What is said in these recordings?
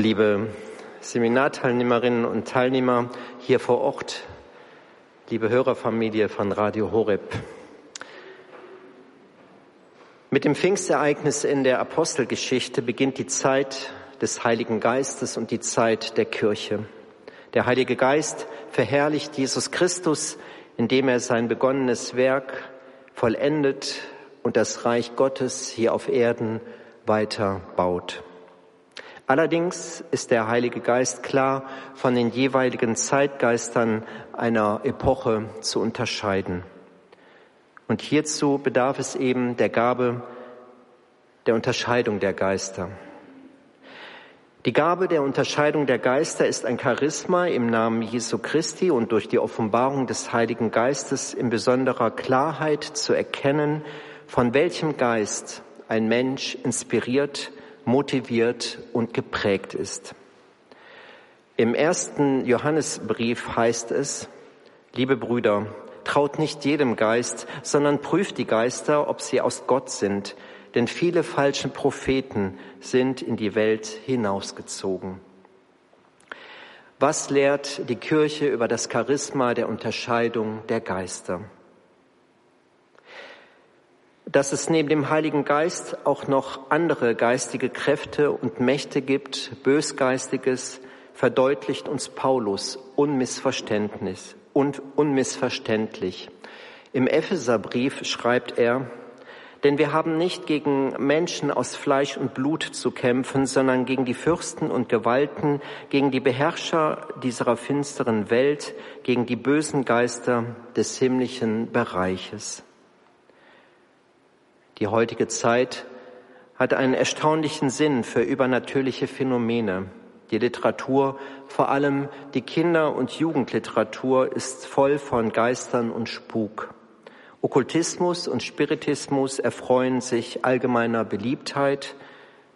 liebe Seminarteilnehmerinnen und Teilnehmer hier vor Ort, liebe Hörerfamilie von Radio Horeb. Mit dem Pfingstereignis in der Apostelgeschichte beginnt die Zeit des Heiligen Geistes und die Zeit der Kirche. Der Heilige Geist verherrlicht Jesus Christus, indem er sein begonnenes Werk vollendet und das Reich Gottes hier auf Erden weiter baut. Allerdings ist der Heilige Geist klar von den jeweiligen Zeitgeistern einer Epoche zu unterscheiden. Und hierzu bedarf es eben der Gabe der Unterscheidung der Geister. Die Gabe der Unterscheidung der Geister ist ein Charisma im Namen Jesu Christi und durch die Offenbarung des Heiligen Geistes in besonderer Klarheit zu erkennen, von welchem Geist ein Mensch inspiriert, motiviert und geprägt ist. Im ersten Johannesbrief heißt es, liebe Brüder, traut nicht jedem Geist, sondern prüft die Geister, ob sie aus Gott sind, denn viele falsche Propheten sind in die Welt hinausgezogen. Was lehrt die Kirche über das Charisma der Unterscheidung der Geister? Dass es neben dem Heiligen Geist auch noch andere geistige Kräfte und Mächte gibt, Bösgeistiges, verdeutlicht uns Paulus unmissverständnis und unmissverständlich. Im Epheserbrief schreibt er, denn wir haben nicht gegen Menschen aus Fleisch und Blut zu kämpfen, sondern gegen die Fürsten und Gewalten, gegen die Beherrscher dieser finsteren Welt, gegen die bösen Geister des himmlischen Bereiches. Die heutige Zeit hat einen erstaunlichen Sinn für übernatürliche Phänomene. Die Literatur, vor allem die Kinder- und Jugendliteratur, ist voll von Geistern und Spuk. Okkultismus und Spiritismus erfreuen sich allgemeiner Beliebtheit.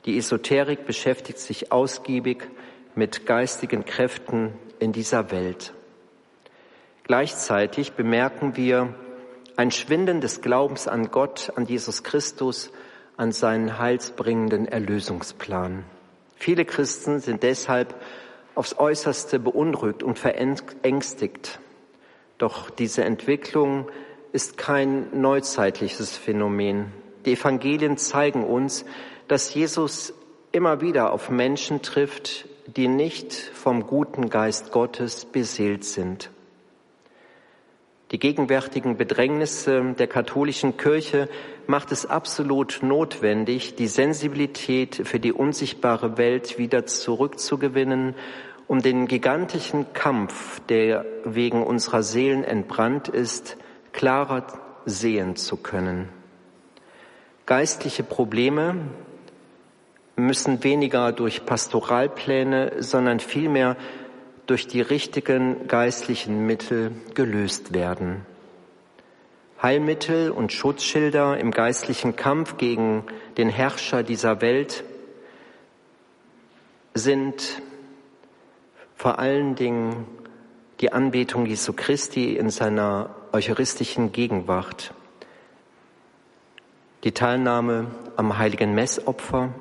Die Esoterik beschäftigt sich ausgiebig mit geistigen Kräften in dieser Welt. Gleichzeitig bemerken wir, ein Schwinden des Glaubens an Gott, an Jesus Christus, an seinen heilsbringenden Erlösungsplan. Viele Christen sind deshalb aufs äußerste beunruhigt und verängstigt. Doch diese Entwicklung ist kein neuzeitliches Phänomen. Die Evangelien zeigen uns, dass Jesus immer wieder auf Menschen trifft, die nicht vom guten Geist Gottes beseelt sind. Die gegenwärtigen Bedrängnisse der katholischen Kirche macht es absolut notwendig, die Sensibilität für die unsichtbare Welt wieder zurückzugewinnen, um den gigantischen Kampf, der wegen unserer Seelen entbrannt ist, klarer sehen zu können. Geistliche Probleme müssen weniger durch Pastoralpläne, sondern vielmehr durch die richtigen geistlichen Mittel gelöst werden. Heilmittel und Schutzschilder im geistlichen Kampf gegen den Herrscher dieser Welt sind vor allen Dingen die Anbetung Jesu Christi in seiner eucharistischen Gegenwart, die Teilnahme am heiligen Messopfer,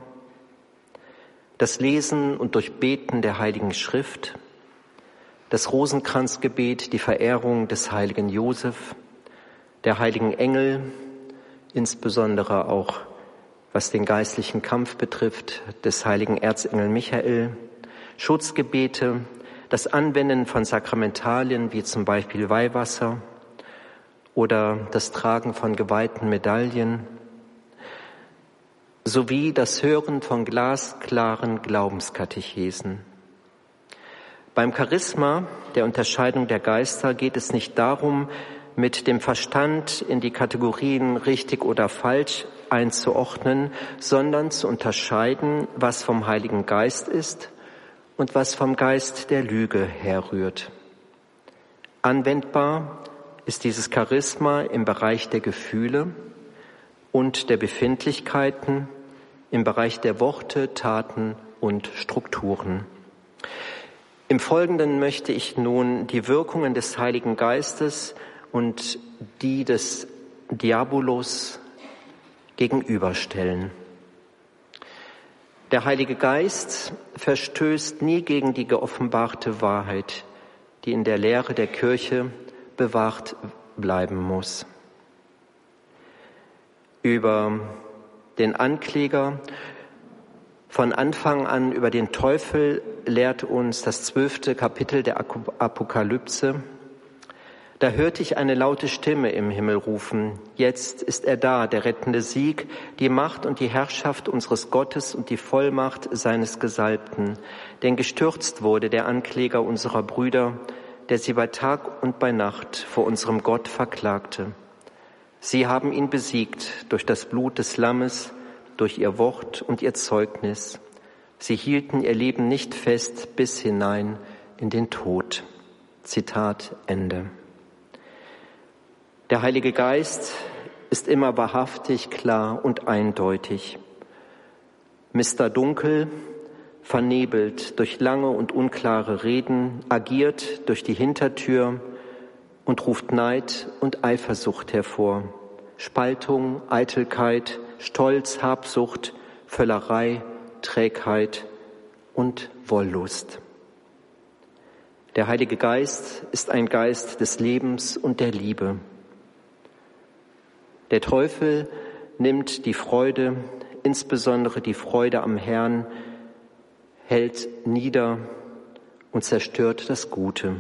das Lesen und Durchbeten der heiligen Schrift, das Rosenkranzgebet, die Verehrung des heiligen Josef, der heiligen Engel, insbesondere auch was den geistlichen Kampf betrifft, des heiligen Erzengel Michael, Schutzgebete, das Anwenden von Sakramentalien wie zum Beispiel Weihwasser oder das Tragen von geweihten Medaillen, sowie das Hören von glasklaren Glaubenskatechesen. Beim Charisma der Unterscheidung der Geister geht es nicht darum, mit dem Verstand in die Kategorien richtig oder falsch einzuordnen, sondern zu unterscheiden, was vom Heiligen Geist ist und was vom Geist der Lüge herrührt. Anwendbar ist dieses Charisma im Bereich der Gefühle und der Befindlichkeiten, im Bereich der Worte, Taten und Strukturen. Im Folgenden möchte ich nun die Wirkungen des Heiligen Geistes und die des Diabolos gegenüberstellen. Der Heilige Geist verstößt nie gegen die geoffenbarte Wahrheit, die in der Lehre der Kirche bewahrt bleiben muss. Über den Ankläger von Anfang an über den Teufel lehrt uns das zwölfte Kapitel der Apokalypse. Da hörte ich eine laute Stimme im Himmel rufen, jetzt ist er da, der rettende Sieg, die Macht und die Herrschaft unseres Gottes und die Vollmacht seines Gesalbten. Denn gestürzt wurde der Ankläger unserer Brüder, der sie bei Tag und bei Nacht vor unserem Gott verklagte. Sie haben ihn besiegt durch das Blut des Lammes, durch ihr Wort und ihr Zeugnis. Sie hielten ihr Leben nicht fest bis hinein in den Tod. Zitat Ende. Der Heilige Geist ist immer wahrhaftig, klar und eindeutig. Mr. Dunkel vernebelt durch lange und unklare Reden, agiert durch die Hintertür und ruft Neid und Eifersucht hervor, Spaltung, Eitelkeit, Stolz, Habsucht, Völlerei, Trägheit und Wollust. Der Heilige Geist ist ein Geist des Lebens und der Liebe. Der Teufel nimmt die Freude, insbesondere die Freude am Herrn, hält nieder und zerstört das Gute.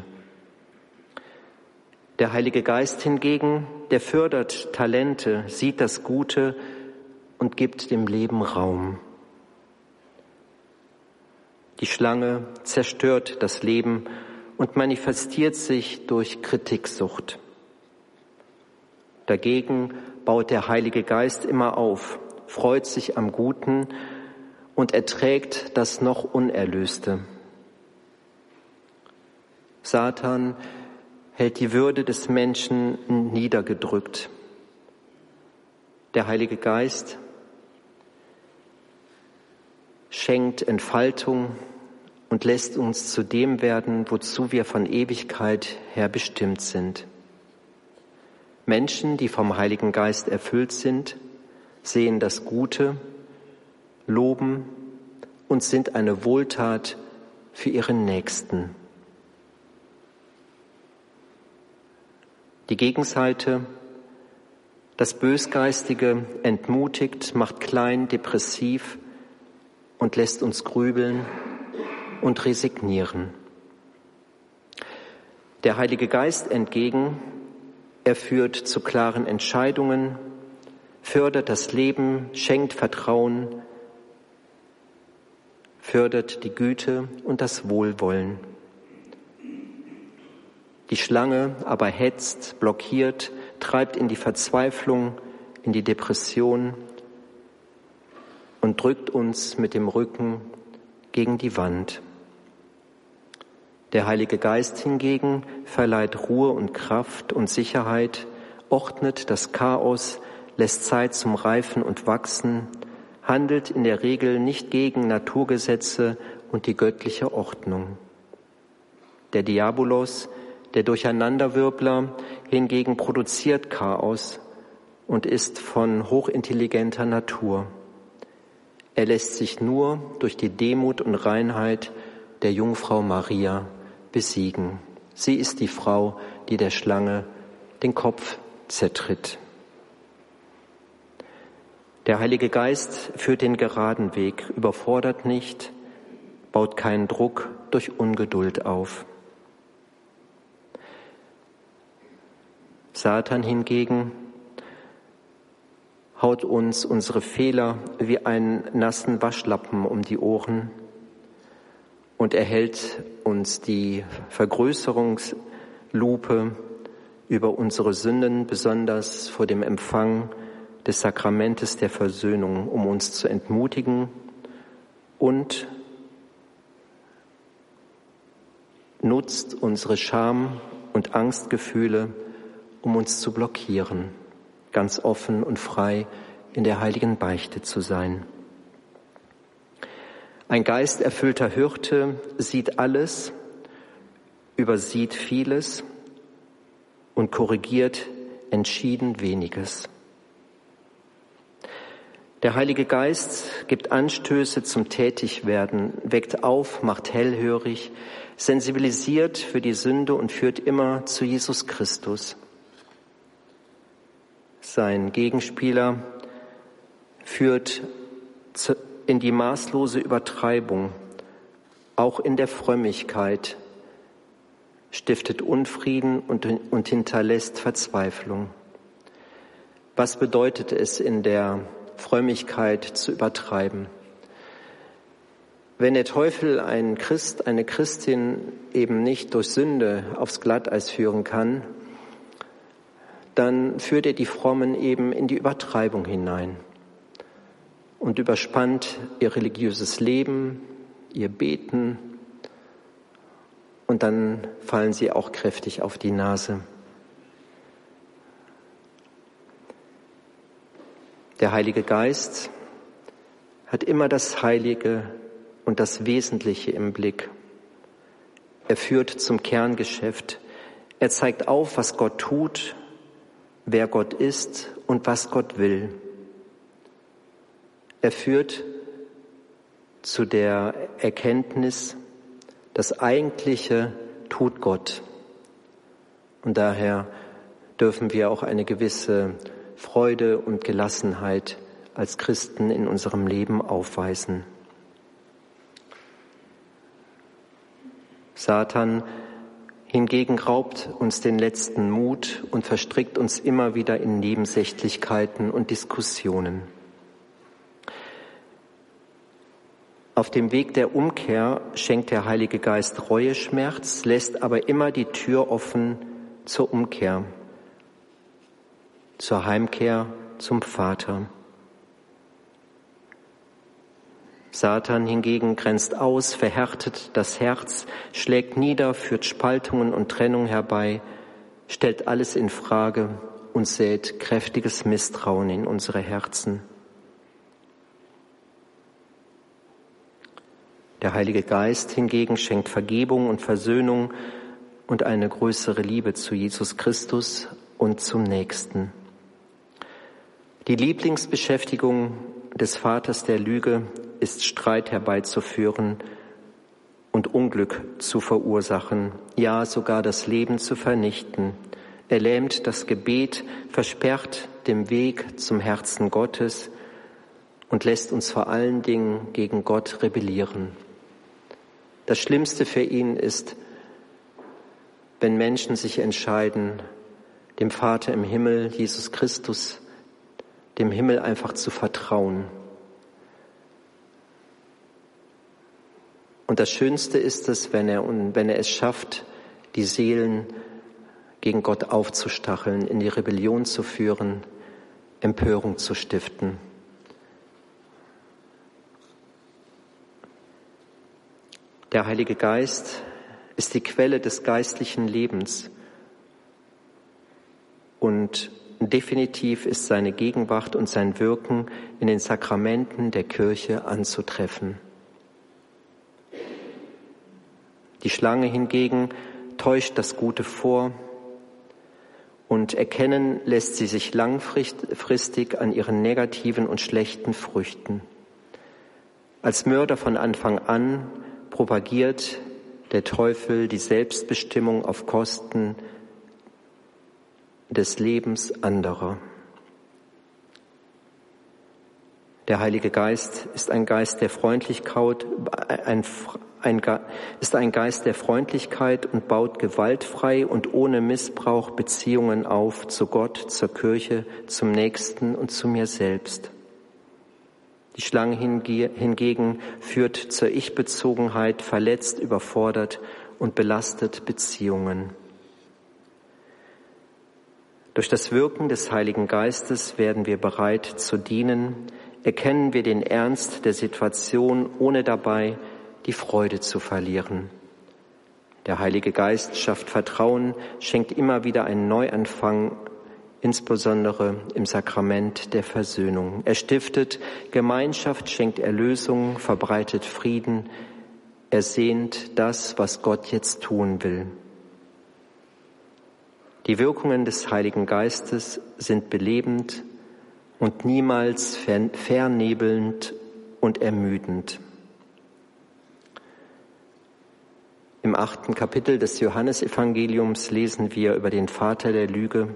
Der Heilige Geist hingegen, der fördert Talente, sieht das Gute und gibt dem Leben Raum. Die Schlange zerstört das Leben und manifestiert sich durch Kritiksucht. Dagegen baut der Heilige Geist immer auf, freut sich am Guten und erträgt das noch Unerlöste. Satan hält die Würde des Menschen niedergedrückt. Der Heilige Geist schenkt Entfaltung und lässt uns zu dem werden, wozu wir von Ewigkeit her bestimmt sind. Menschen, die vom Heiligen Geist erfüllt sind, sehen das Gute, loben und sind eine Wohltat für ihren Nächsten. Die Gegenseite, das Bösgeistige entmutigt, macht klein, depressiv und lässt uns grübeln und resignieren. Der Heilige Geist entgegen, er führt zu klaren Entscheidungen, fördert das Leben, schenkt Vertrauen, fördert die Güte und das Wohlwollen. Die Schlange aber hetzt, blockiert, treibt in die Verzweiflung, in die Depression und drückt uns mit dem Rücken gegen die Wand. Der Heilige Geist hingegen verleiht Ruhe und Kraft und Sicherheit, ordnet das Chaos, lässt Zeit zum Reifen und Wachsen, handelt in der Regel nicht gegen Naturgesetze und die göttliche Ordnung. Der Diabolos, der Durcheinanderwirbler, hingegen produziert Chaos und ist von hochintelligenter Natur. Er lässt sich nur durch die Demut und Reinheit der Jungfrau Maria besiegen. Sie ist die Frau, die der Schlange den Kopf zertritt. Der Heilige Geist führt den geraden Weg, überfordert nicht, baut keinen Druck durch Ungeduld auf. Satan hingegen haut uns unsere Fehler wie einen nassen Waschlappen um die Ohren und erhält uns die Vergrößerungslupe über unsere Sünden, besonders vor dem Empfang des Sakramentes der Versöhnung, um uns zu entmutigen und nutzt unsere Scham und Angstgefühle, um uns zu blockieren ganz offen und frei in der heiligen Beichte zu sein. Ein geisterfüllter Hirte sieht alles, übersieht vieles und korrigiert entschieden weniges. Der Heilige Geist gibt Anstöße zum Tätigwerden, weckt auf, macht hellhörig, sensibilisiert für die Sünde und führt immer zu Jesus Christus. Sein Gegenspieler führt in die maßlose Übertreibung, auch in der Frömmigkeit, stiftet Unfrieden und, und hinterlässt Verzweiflung. Was bedeutet es in der Frömmigkeit zu übertreiben? Wenn der Teufel einen Christ, eine Christin eben nicht durch Sünde aufs Glatteis führen kann, dann führt er die Frommen eben in die Übertreibung hinein und überspannt ihr religiöses Leben, ihr Beten und dann fallen sie auch kräftig auf die Nase. Der Heilige Geist hat immer das Heilige und das Wesentliche im Blick. Er führt zum Kerngeschäft. Er zeigt auf, was Gott tut, wer Gott ist und was Gott will. Er führt zu der Erkenntnis, das Eigentliche tut Gott. Und daher dürfen wir auch eine gewisse Freude und Gelassenheit als Christen in unserem Leben aufweisen. Satan hingegen raubt uns den letzten Mut und verstrickt uns immer wieder in Nebensächlichkeiten und Diskussionen. Auf dem Weg der Umkehr schenkt der Heilige Geist Reueschmerz, lässt aber immer die Tür offen zur Umkehr, zur Heimkehr zum Vater. Satan hingegen grenzt aus, verhärtet das Herz, schlägt nieder, führt Spaltungen und Trennung herbei, stellt alles in Frage und sät kräftiges Misstrauen in unsere Herzen. Der Heilige Geist hingegen schenkt Vergebung und Versöhnung und eine größere Liebe zu Jesus Christus und zum Nächsten. Die Lieblingsbeschäftigung des Vaters der Lüge ist Streit herbeizuführen und Unglück zu verursachen, ja sogar das Leben zu vernichten. Er lähmt das Gebet, versperrt den Weg zum Herzen Gottes und lässt uns vor allen Dingen gegen Gott rebellieren. Das Schlimmste für ihn ist, wenn Menschen sich entscheiden, dem Vater im Himmel, Jesus Christus, dem Himmel einfach zu vertrauen. Und das Schönste ist es, wenn er, wenn er es schafft, die Seelen gegen Gott aufzustacheln, in die Rebellion zu führen, Empörung zu stiften. Der Heilige Geist ist die Quelle des geistlichen Lebens und definitiv ist seine Gegenwart und sein Wirken in den Sakramenten der Kirche anzutreffen. Die Schlange hingegen täuscht das Gute vor und erkennen lässt sie sich langfristig an ihren negativen und schlechten Früchten. Als Mörder von Anfang an propagiert der Teufel die Selbstbestimmung auf Kosten des Lebens anderer. Der Heilige Geist ist ein Geist der Freundlichkeit, ein, ein, ist ein Geist der Freundlichkeit und baut gewaltfrei und ohne Missbrauch Beziehungen auf zu Gott, zur Kirche, zum Nächsten und zu mir selbst. Die Schlange hingegen führt zur Ich-Bezogenheit, verletzt, überfordert und belastet Beziehungen. Durch das Wirken des Heiligen Geistes werden wir bereit zu dienen, erkennen wir den Ernst der Situation, ohne dabei die Freude zu verlieren. Der Heilige Geist schafft Vertrauen, schenkt immer wieder einen Neuanfang insbesondere im Sakrament der Versöhnung. Er stiftet Gemeinschaft, schenkt Erlösung, verbreitet Frieden, er sehnt das, was Gott jetzt tun will. Die Wirkungen des Heiligen Geistes sind belebend und niemals vernebelnd und ermüdend. Im achten Kapitel des Johannesevangeliums lesen wir über den Vater der Lüge.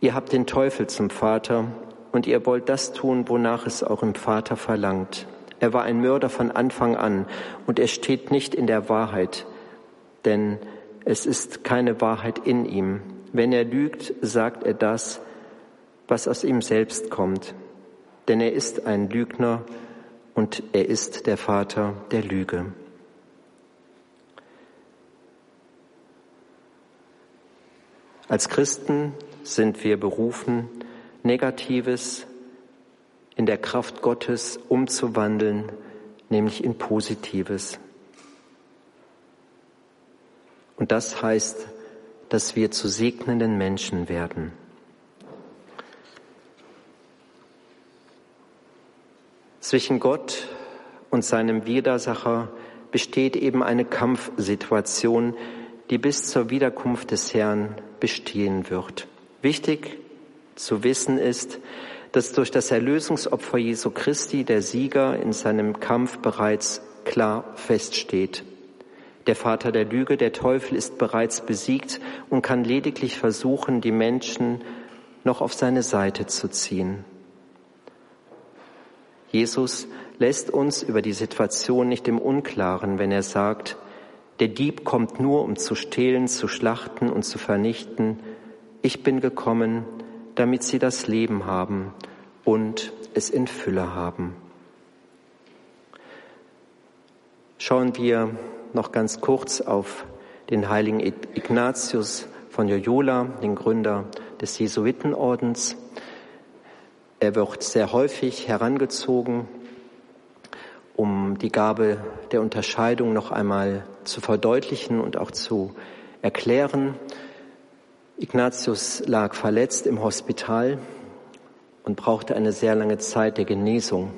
Ihr habt den Teufel zum Vater und ihr wollt das tun, wonach es eurem Vater verlangt. Er war ein Mörder von Anfang an und er steht nicht in der Wahrheit, denn es ist keine Wahrheit in ihm. Wenn er lügt, sagt er das, was aus ihm selbst kommt, denn er ist ein Lügner und er ist der Vater der Lüge. Als Christen sind wir berufen, Negatives in der Kraft Gottes umzuwandeln, nämlich in Positives. Und das heißt, dass wir zu segnenden Menschen werden. Zwischen Gott und seinem Widersacher besteht eben eine Kampfsituation, die bis zur Wiederkunft des Herrn bestehen wird. Wichtig zu wissen ist, dass durch das Erlösungsopfer Jesu Christi der Sieger in seinem Kampf bereits klar feststeht. Der Vater der Lüge, der Teufel, ist bereits besiegt und kann lediglich versuchen, die Menschen noch auf seine Seite zu ziehen. Jesus lässt uns über die Situation nicht im Unklaren, wenn er sagt, der Dieb kommt nur, um zu stehlen, zu schlachten und zu vernichten. Ich bin gekommen, damit sie das Leben haben und es in Fülle haben. Schauen wir noch ganz kurz auf den heiligen Ignatius von Loyola, den Gründer des Jesuitenordens. Er wird sehr häufig herangezogen um die Gabe der Unterscheidung noch einmal zu verdeutlichen und auch zu erklären. Ignatius lag verletzt im Hospital und brauchte eine sehr lange Zeit der Genesung.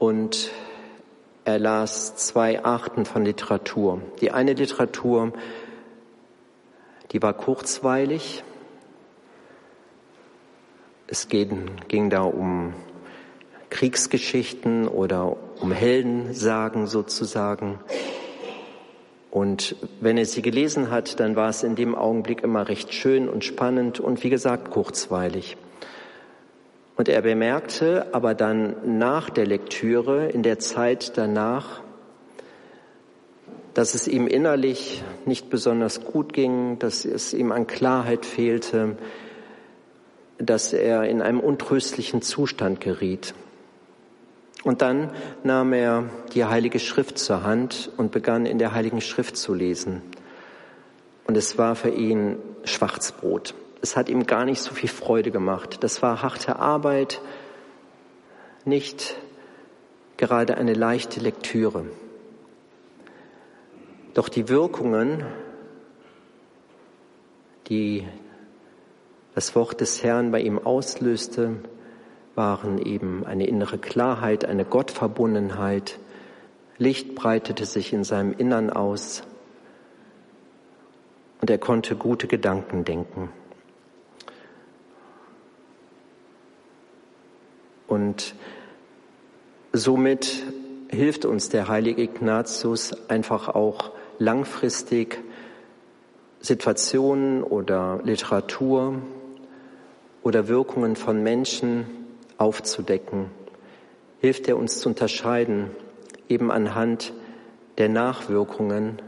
Und er las zwei Arten von Literatur. Die eine Literatur, die war kurzweilig. Es ging, ging da um Kriegsgeschichten oder um Heldensagen sozusagen. Und wenn er sie gelesen hat, dann war es in dem Augenblick immer recht schön und spannend und wie gesagt kurzweilig. Und er bemerkte aber dann nach der Lektüre, in der Zeit danach, dass es ihm innerlich nicht besonders gut ging, dass es ihm an Klarheit fehlte, dass er in einem untröstlichen Zustand geriet. Und dann nahm er die Heilige Schrift zur Hand und begann in der Heiligen Schrift zu lesen. Und es war für ihn Schwarzbrot. Es hat ihm gar nicht so viel Freude gemacht. Das war harte Arbeit, nicht gerade eine leichte Lektüre. Doch die Wirkungen, die das Wort des Herrn bei ihm auslöste, waren eben eine innere Klarheit, eine Gottverbundenheit. Licht breitete sich in seinem Innern aus und er konnte gute Gedanken denken. Und somit hilft uns der heilige Ignatius einfach auch langfristig Situationen oder Literatur oder Wirkungen von Menschen aufzudecken, hilft er uns zu unterscheiden, eben anhand der Nachwirkungen,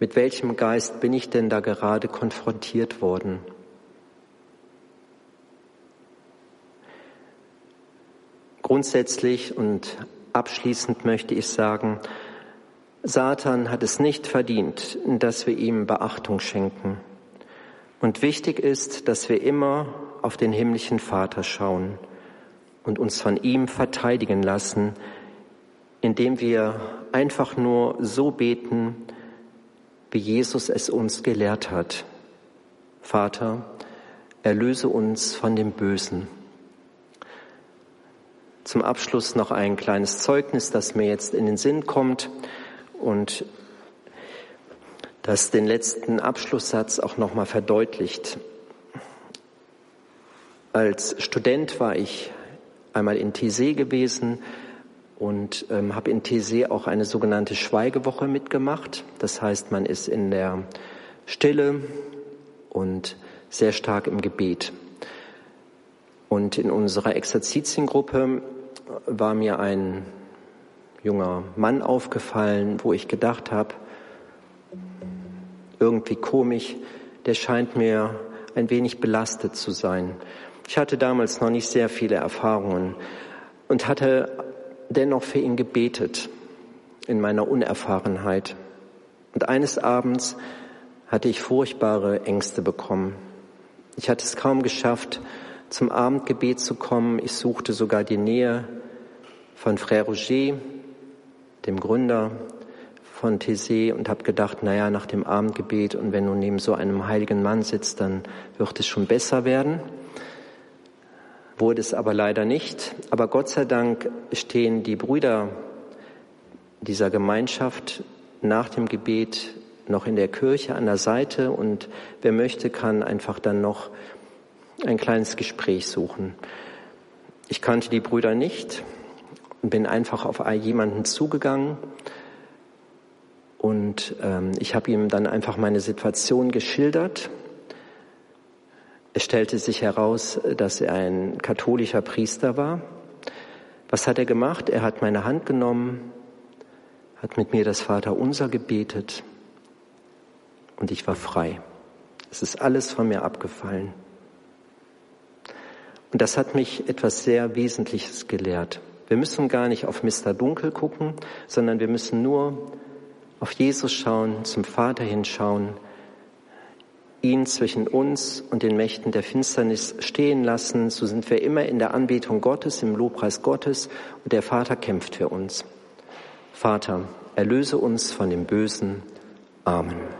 mit welchem Geist bin ich denn da gerade konfrontiert worden. Grundsätzlich und abschließend möchte ich sagen, Satan hat es nicht verdient, dass wir ihm Beachtung schenken. Und wichtig ist, dass wir immer auf den himmlischen Vater schauen und uns von ihm verteidigen lassen, indem wir einfach nur so beten, wie Jesus es uns gelehrt hat. Vater, erlöse uns von dem Bösen. Zum Abschluss noch ein kleines Zeugnis, das mir jetzt in den Sinn kommt und das den letzten Abschlusssatz auch nochmal verdeutlicht. Als Student war ich einmal in Tessé gewesen und ähm, habe in Tessé auch eine sogenannte Schweigewoche mitgemacht. Das heißt, man ist in der Stille und sehr stark im Gebet. Und in unserer Exerzitiengruppe war mir ein junger Mann aufgefallen, wo ich gedacht habe, irgendwie komisch, der scheint mir ein wenig belastet zu sein. Ich hatte damals noch nicht sehr viele Erfahrungen und hatte dennoch für ihn gebetet in meiner Unerfahrenheit. Und eines Abends hatte ich furchtbare Ängste bekommen. Ich hatte es kaum geschafft, zum Abendgebet zu kommen. Ich suchte sogar die Nähe von Frère Roger, dem Gründer von Thésée, und habe gedacht, naja, nach dem Abendgebet und wenn du neben so einem heiligen Mann sitzt, dann wird es schon besser werden. Wurde es aber leider nicht. Aber Gott sei Dank stehen die Brüder dieser Gemeinschaft nach dem Gebet noch in der Kirche an der Seite und wer möchte, kann einfach dann noch ein kleines Gespräch suchen. Ich kannte die Brüder nicht und bin einfach auf jemanden zugegangen und ähm, ich habe ihm dann einfach meine Situation geschildert. Es stellte sich heraus, dass er ein katholischer Priester war. Was hat er gemacht? Er hat meine Hand genommen, hat mit mir das Vaterunser gebetet und ich war frei. Es ist alles von mir abgefallen. Und das hat mich etwas sehr Wesentliches gelehrt. Wir müssen gar nicht auf Mr. Dunkel gucken, sondern wir müssen nur auf Jesus schauen, zum Vater hinschauen, ihn zwischen uns und den Mächten der Finsternis stehen lassen. So sind wir immer in der Anbetung Gottes, im Lobpreis Gottes und der Vater kämpft für uns. Vater, erlöse uns von dem Bösen. Amen.